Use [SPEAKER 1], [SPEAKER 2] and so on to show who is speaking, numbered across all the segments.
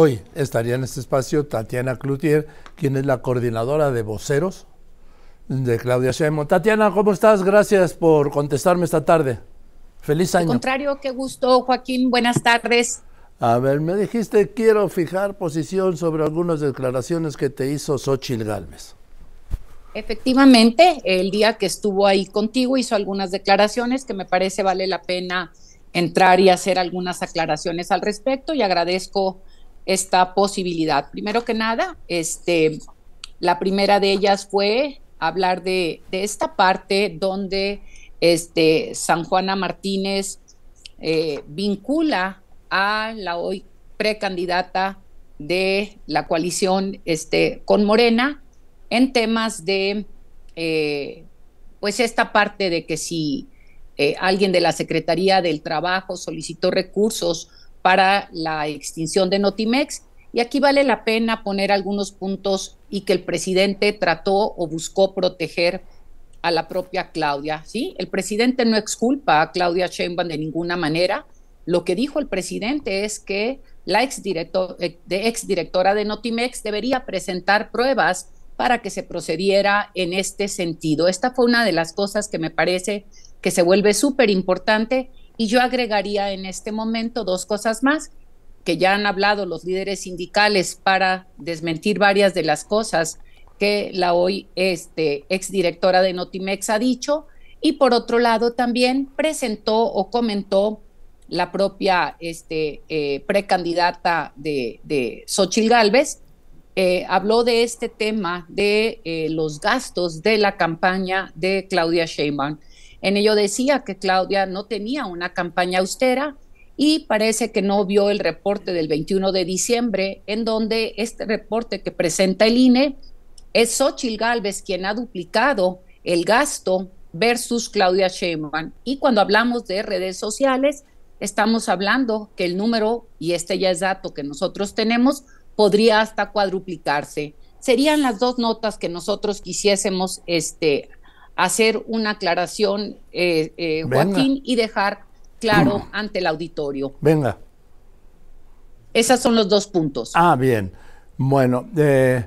[SPEAKER 1] Hoy estaría en este espacio Tatiana Cloutier, quien es la coordinadora de voceros de Claudia Sheinbaum. Tatiana, ¿cómo estás? Gracias por contestarme esta tarde. Feliz año.
[SPEAKER 2] Al contrario, qué gusto, Joaquín. Buenas tardes.
[SPEAKER 1] A ver, me dijiste, quiero fijar posición sobre algunas declaraciones que te hizo Xochil Gálvez.
[SPEAKER 2] Efectivamente, el día que estuvo ahí contigo hizo algunas declaraciones que me parece vale la pena entrar y hacer algunas aclaraciones al respecto y agradezco esta posibilidad. Primero que nada, este, la primera de ellas fue hablar de, esta parte donde este, San Juana Martínez eh, vincula a la hoy precandidata de la coalición este, con Morena en temas de, eh, pues esta parte de que si eh, alguien de la Secretaría del Trabajo solicitó recursos para la extinción de Notimex, y aquí vale la pena poner algunos puntos y que el presidente trató o buscó proteger a la propia Claudia, ¿sí? El presidente no exculpa a Claudia Sheinbaum de ninguna manera. Lo que dijo el presidente es que la de, exdirectora de Notimex debería presentar pruebas para que se procediera en este sentido. Esta fue una de las cosas que me parece que se vuelve súper importante y yo agregaría en este momento dos cosas más que ya han hablado los líderes sindicales para desmentir varias de las cosas que la hoy este, exdirectora de Notimex ha dicho, y por otro lado también presentó o comentó la propia este, eh, precandidata de, de Xochil Gálvez, eh, habló de este tema de eh, los gastos de la campaña de Claudia Sheinbaum. En ello decía que Claudia no tenía una campaña austera, y parece que no vio el reporte del 21 de diciembre, en donde este reporte que presenta el INE es Xochil Gálvez quien ha duplicado el gasto versus Claudia Sheinbaum. Y cuando hablamos de redes sociales, estamos hablando que el número, y este ya es dato que nosotros tenemos, podría hasta cuadruplicarse. Serían las dos notas que nosotros quisiésemos este, hacer una aclaración, eh, eh, Joaquín, y dejar claro ante el auditorio.
[SPEAKER 1] Venga.
[SPEAKER 2] Esos son los dos puntos.
[SPEAKER 1] Ah, bien. Bueno, eh,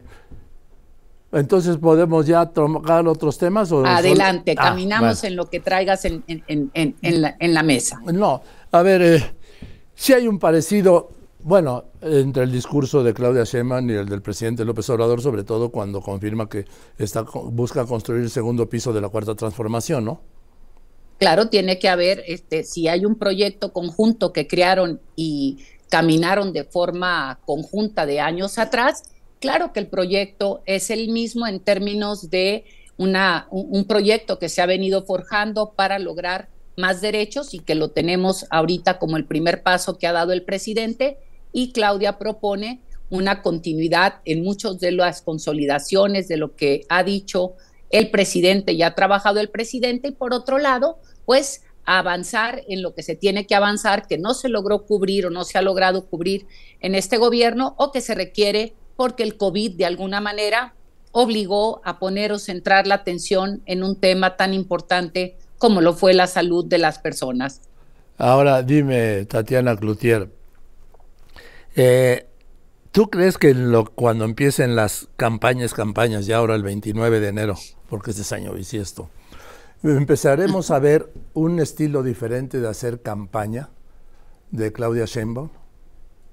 [SPEAKER 1] entonces podemos ya tocar otros temas. ¿o
[SPEAKER 2] Adelante, ah, caminamos en lo que traigas en, la, mesa.
[SPEAKER 1] No, a ver, eh, si hay un parecido, bueno, entre el discurso de Claudia Sheinbaum y el del presidente López Obrador, sobre todo cuando confirma que está, busca construir el segundo piso de la cuarta transformación, ¿no?
[SPEAKER 2] Claro, tiene que haber, este, si hay un proyecto conjunto que crearon y caminaron de forma conjunta de años atrás, claro que el proyecto es el mismo en términos de una, un, proyecto que se ha venido forjando para lograr más derechos y que lo tenemos ahorita como el primer paso que ha dado el presidente y Claudia propone una continuidad en muchas de las consolidaciones de lo que ha dicho el presidente y ha trabajado el presidente y por otro lado pues avanzar en lo que se tiene que avanzar, que no se logró cubrir o no se ha logrado cubrir en este gobierno o que se requiere porque el COVID de alguna manera obligó a poner o centrar la atención en un tema tan importante como lo fue la salud de las personas.
[SPEAKER 1] Ahora dime, Tatiana Cloutier, eh, ¿tú crees que lo, cuando empiecen las campañas, campañas, ya ahora el 29 de enero, porque este es año bisiesto, ¿Empezaremos a ver un estilo diferente de hacer campaña de Claudia Sheinbaum?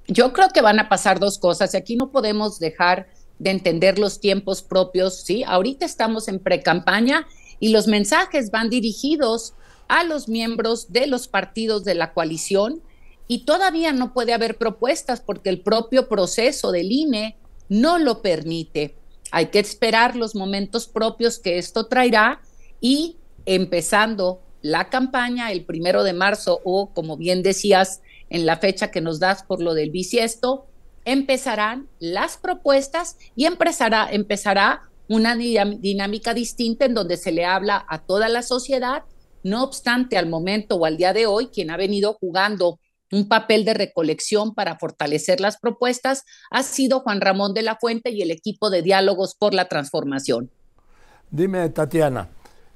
[SPEAKER 2] Yo creo que van a pasar dos cosas. Aquí no podemos dejar de entender los tiempos propios, ¿sí? Ahorita estamos en pre-campaña y los mensajes van dirigidos a los miembros de los partidos de la coalición y todavía no puede haber propuestas porque el propio proceso del INE no lo permite. Hay que esperar los momentos propios que esto traerá y empezando la campaña el primero de marzo o, como bien decías, en la fecha que nos das por lo del bisiesto, empezarán las propuestas y empezará, empezará una dinámica distinta en donde se le habla a toda la sociedad. No obstante, al momento o al día de hoy, quien ha venido jugando un papel de recolección para fortalecer las propuestas ha sido Juan Ramón de la Fuente y el equipo de diálogos por la transformación.
[SPEAKER 1] Dime, Tatiana,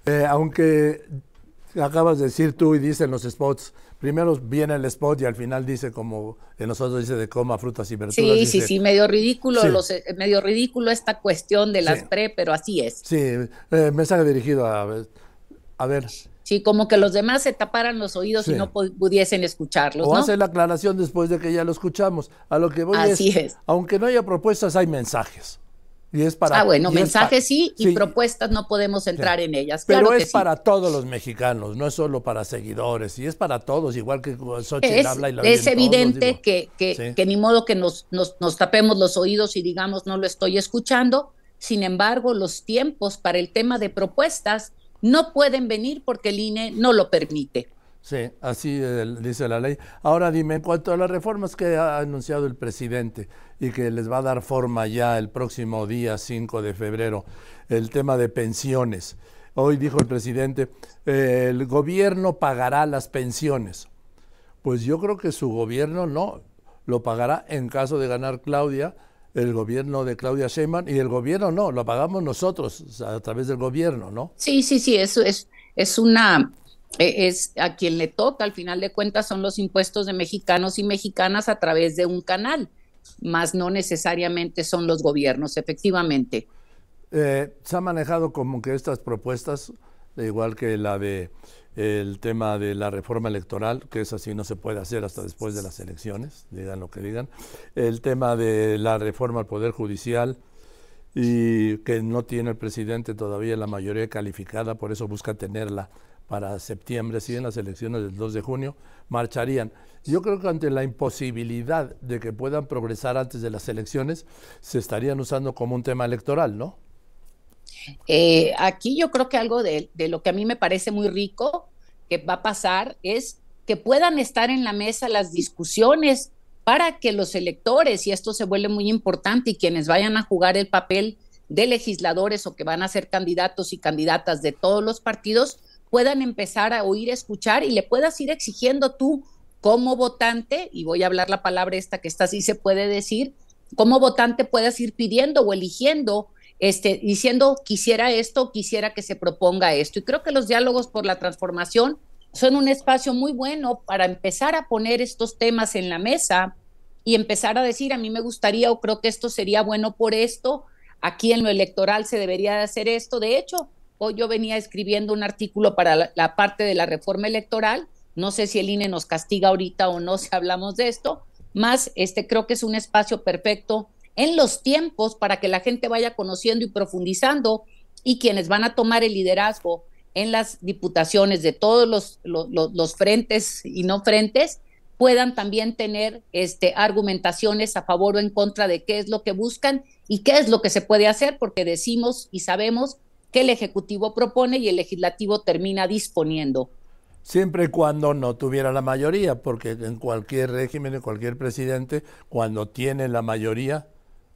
[SPEAKER 1] eh, aunque acabas de decir tú y dicen los spots, primero viene el spot y al final dice como en nosotros dice de coma frutas y verduras.
[SPEAKER 2] Sí, sí, sí, medio ridículo, Los, eh, medio ridículo esta cuestión de las pre, pero así es.
[SPEAKER 1] Sí, eh, mensaje dirigido a, a ver.
[SPEAKER 2] Sí, como que los demás se taparan los oídos y no pudiesen escucharlos.
[SPEAKER 1] O hacer la aclaración después de que ya lo escuchamos. A lo que voy así es, aunque no haya propuestas, hay mensajes. Y es para,
[SPEAKER 2] ah, bueno, mensajes sí y propuestas no podemos entrar en ellas.
[SPEAKER 1] Pero es para todos los mexicanos, no es solo para seguidores, y es para todos, igual que Xochitl habla y la
[SPEAKER 2] Es evidente que, que, que, ni modo que nos, nos, nos tapemos los oídos y digamos no lo estoy escuchando. Sin embargo, los tiempos para el tema de propuestas no pueden venir porque el INE no lo permite.
[SPEAKER 1] Sí, así dice la ley. Ahora dime, en cuanto a las reformas que ha anunciado el presidente y que les va a dar forma ya el próximo día 5 de febrero, el tema de pensiones. Hoy dijo el presidente, el gobierno pagará las pensiones. Pues yo creo que su gobierno no, lo pagará en caso de ganar Claudia, el gobierno de Claudia Sheinbaum, y el gobierno no, lo pagamos nosotros a través del gobierno, ¿no?
[SPEAKER 2] Sí, sí, sí, eso es, es una e, es a quien le toca, al final de cuentas, son los impuestos de mexicanos y mexicanas a través de un canal, más no necesariamente son los gobiernos, efectivamente.
[SPEAKER 1] Eh, se ha manejado como que estas propuestas, igual que la de el tema de la reforma electoral, que es así, no se puede hacer hasta después de las elecciones, digan lo que digan, el tema de la reforma al Poder Judicial, y que no tiene el presidente todavía la mayoría calificada, por eso busca tenerla para septiembre, si en las elecciones del 2 de junio, marcharían. Yo creo que ante la imposibilidad de que puedan progresar antes de las elecciones, se estarían usando como un tema electoral, ¿no?
[SPEAKER 2] Eh, aquí yo creo que algo de, lo que a mí me parece muy rico que va a pasar es que puedan estar en la mesa las discusiones para que los electores, y esto se vuelve muy importante, y quienes vayan a jugar el papel de legisladores o que van a ser candidatos y candidatas de todos los partidos, puedan empezar a oír, escuchar y le puedas ir exigiendo tú como votante, y voy a hablar la palabra esta que está así se puede decir, como votante puedas ir pidiendo o eligiendo, este, diciendo quisiera esto, quisiera que se proponga esto. Y creo que los diálogos por la transformación son un espacio muy bueno para empezar a poner estos temas en la mesa y empezar a decir, a mí me gustaría o creo que esto sería bueno por esto, aquí en lo electoral se debería de hacer esto. De hecho, Hoy yo venía escribiendo un artículo para la, parte de la reforma electoral. No sé si el INE nos castiga ahorita o no si hablamos de esto, más este creo que es un espacio perfecto en los tiempos para que la gente vaya conociendo y profundizando y quienes van a tomar el liderazgo en las diputaciones de todos los, los, frentes y no frentes puedan también tener este, argumentaciones a favor o en contra de qué es lo que buscan y qué es lo que se puede hacer, porque decimos y sabemos que el Ejecutivo propone y el Legislativo termina disponiendo.
[SPEAKER 1] Siempre y cuando no tuviera la mayoría, porque en cualquier régimen, en cualquier presidente, cuando tiene la mayoría,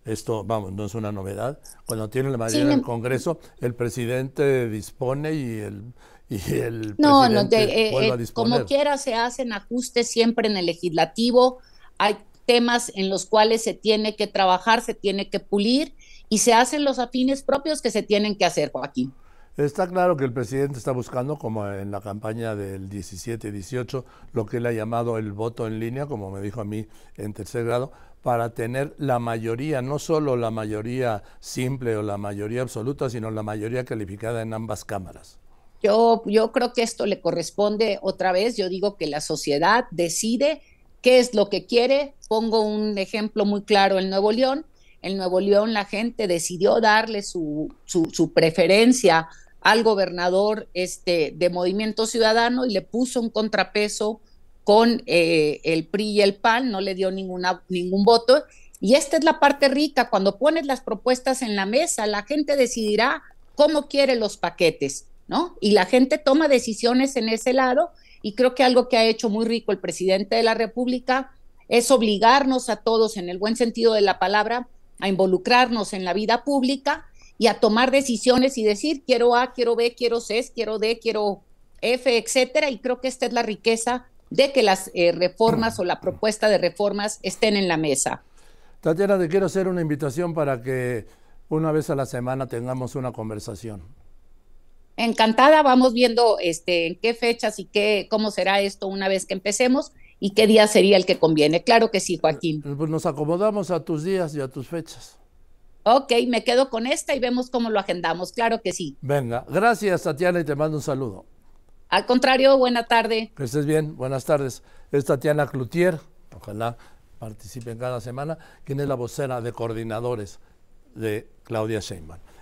[SPEAKER 1] esto, vamos, no es una novedad, cuando tiene la mayoría en el Congreso, el presidente dispone y el, y el no, no, eh,
[SPEAKER 2] eh, como quiera se hacen ajustes siempre en el legislativo, hay temas en los cuales se tiene que trabajar, se tiene que pulir y se hacen los afines propios que se tienen que hacer, Joaquín.
[SPEAKER 1] Está claro que el presidente está buscando, como en la campaña del 17-18, lo que él ha llamado el voto en línea, como me dijo a mí en tercer grado, para tener la mayoría, no solo la mayoría simple o la mayoría absoluta, sino la mayoría calificada en ambas cámaras.
[SPEAKER 2] Yo, yo creo que esto le corresponde otra vez, yo digo que la sociedad decide qué es lo que quiere. Pongo un ejemplo muy claro en Nuevo León en Nuevo León la gente decidió darle su, su, preferencia al gobernador este, de Movimiento Ciudadano y le puso un contrapeso con eh, el PRI y el PAN, no le dio ninguna, ningún voto. Y esta es la parte rica, cuando pones las propuestas en la mesa, la gente decidirá cómo quiere los paquetes, ¿no? Y la gente toma decisiones en ese lado y creo que algo que ha hecho muy rico el presidente de la República es obligarnos a todos, en el buen sentido de la palabra, a involucrarnos en la vida pública y a tomar decisiones y decir quiero A, quiero B, quiero C, quiero D, quiero F, etcétera. Y creo que esta es la riqueza de que las eh, reformas o la propuesta de reformas estén en la mesa.
[SPEAKER 1] Tatiana, te quiero hacer una invitación para que una vez a la semana tengamos una conversación.
[SPEAKER 2] Encantada, vamos viendo este, en qué fechas y qué, cómo será esto una vez que empecemos y qué día sería el que conviene. Claro que sí, Joaquín.
[SPEAKER 1] Pues nos acomodamos a tus días y a tus fechas.
[SPEAKER 2] Ok, me quedo con esta y vemos cómo lo agendamos. Claro que sí.
[SPEAKER 1] Venga, gracias Tatiana y te mando un saludo.
[SPEAKER 2] Al contrario, buena tarde.
[SPEAKER 1] Que estés bien, buenas tardes. Es Tatiana Cloutier, ojalá participen cada semana, quien es la vocera de coordinadores de Claudia Sheinbaum.